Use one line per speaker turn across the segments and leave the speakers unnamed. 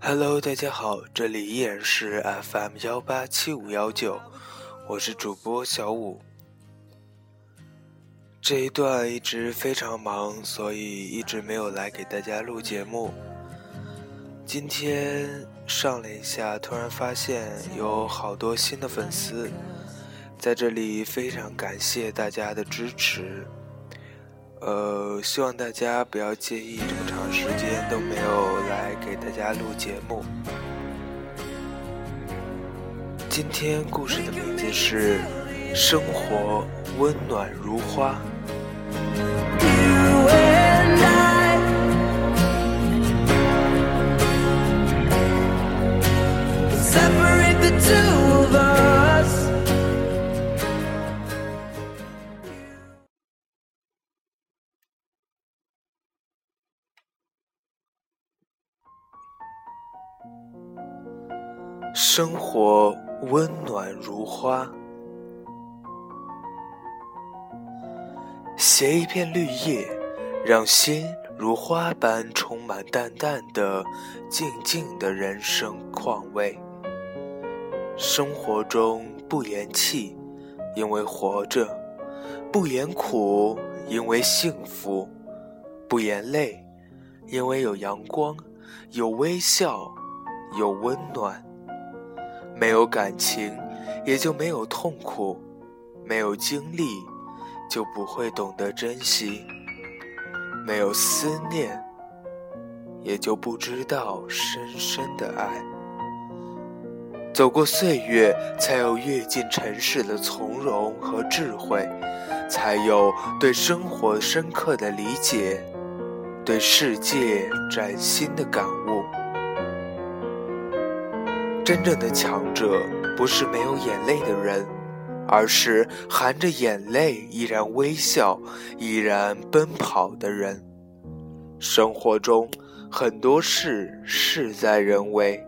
Hello，大家好，这里依然是 FM 幺八七五幺九，我是主播小五。这一段一直非常忙，所以一直没有来给大家录节目。今天上了一下，突然发现有好多新的粉丝，在这里非常感谢大家的支持。呃，希望大家不要介意这么长时间都没有来给大家录节目。今天故事的名字是《生活温暖如花》。生活温暖如花，携一片绿叶，让心如花般充满淡淡的、静静的人生况味。生活中不言弃，因为活着；不言苦，因为幸福；不言累，因为有阳光，有微笑，有温暖。没有感情，也就没有痛苦；没有经历，就不会懂得珍惜；没有思念，也就不知道深深的爱。走过岁月，才有阅尽尘世的从容和智慧，才有对生活深刻的理解，对世界崭新的感悟。真正的强者不是没有眼泪的人，而是含着眼泪依然微笑、依然奔跑的人。生活中很多事事在人为，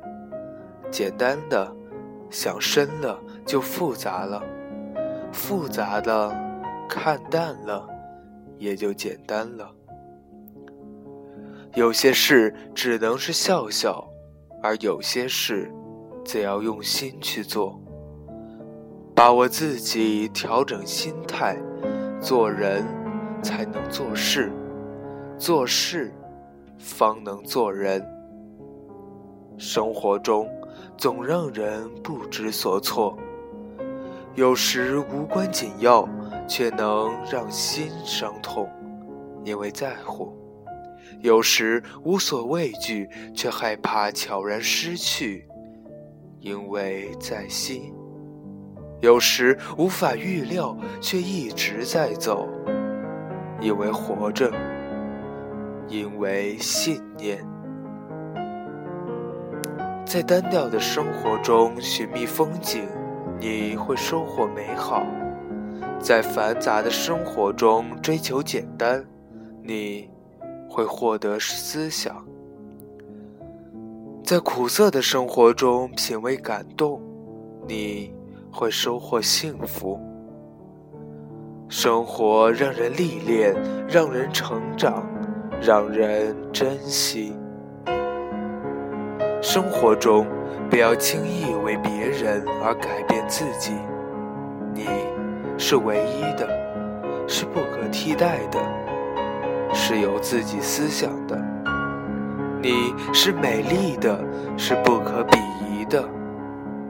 简单的想深了就复杂了，复杂的看淡了也就简单了。有些事只能是笑笑，而有些事。则要用心去做，把握自己，调整心态，做人才能做事，做事方能做人。生活中总让人不知所措，有时无关紧要，却能让心伤痛，因为在乎；有时无所畏惧，却害怕悄然失去。因为在心，有时无法预料，却一直在走；因为活着，因为信念，在单调的生活中寻觅风景，你会收获美好；在繁杂的生活中追求简单，你会获得思想。在苦涩的生活中品味感动，你会收获幸福。生活让人历练，让人成长，让人珍惜。生活中不要轻易为别人而改变自己，你是唯一的，是不可替代的，是有自己思想的。你是美丽的，是不可比拟的，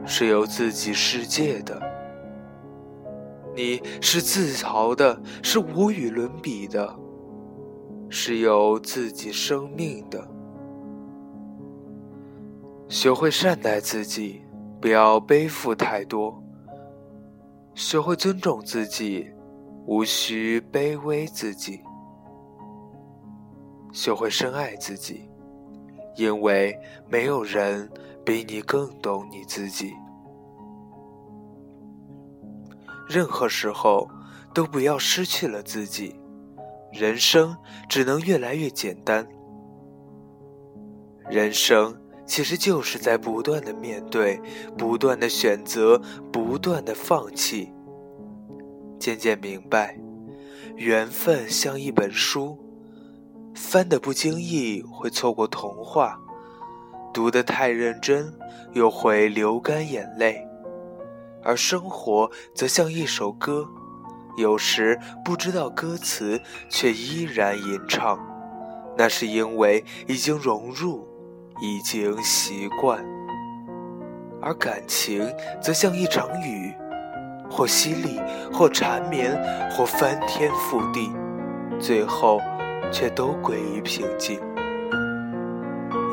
是有自己世界的。你是自豪的，是无与伦比的，是有自己生命的。学会善待自己，不要背负太多；学会尊重自己，无需卑微自己；学会深爱自己。因为没有人比你更懂你自己。任何时候都不要失去了自己，人生只能越来越简单。人生其实就是在不断的面对，不断的选择，不断的放弃。渐渐明白，缘分像一本书，翻的不经意会错过童话，读得太认真又会流干眼泪。而生活则像一首歌，有时不知道歌词，却依然吟唱。那是因为已经融入，已经习惯。而感情则像一场雨，或淅沥，或缠绵，或翻天覆地，最后却都归于平静。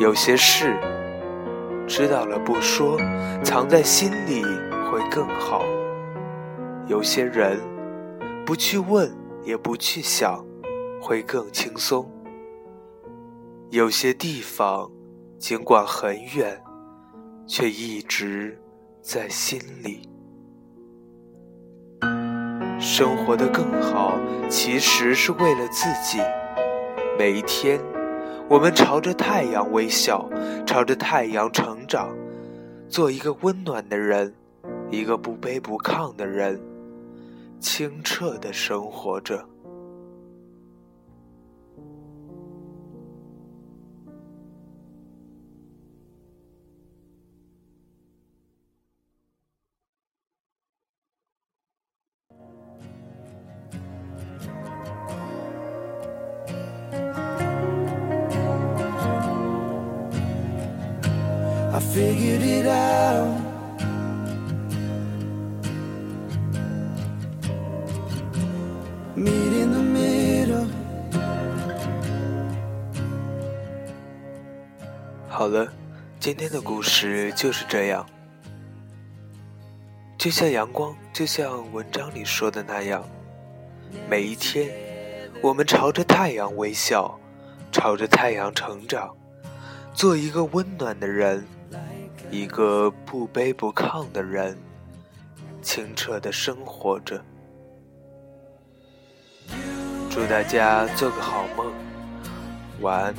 有些事知道了不说，藏在心里。会更好。有些人不去问，也不去想，会更轻松。有些地方尽管很远，却一直在心里。生活的更好，其实是为了自己。每一天，我们朝着太阳微笑，朝着太阳成长，做一个温暖的人。一个不卑不亢的人，清澈的生活着。
I figured it out. Meet in the middle.
好了，今天的故事就是这样。就像阳光，就像文章里说的那样，每一天，我们朝着太阳微笑，朝着太阳成长，做一个温暖的人，一个不卑不亢的人，清澈的生活着。祝大家做个好梦，晚安。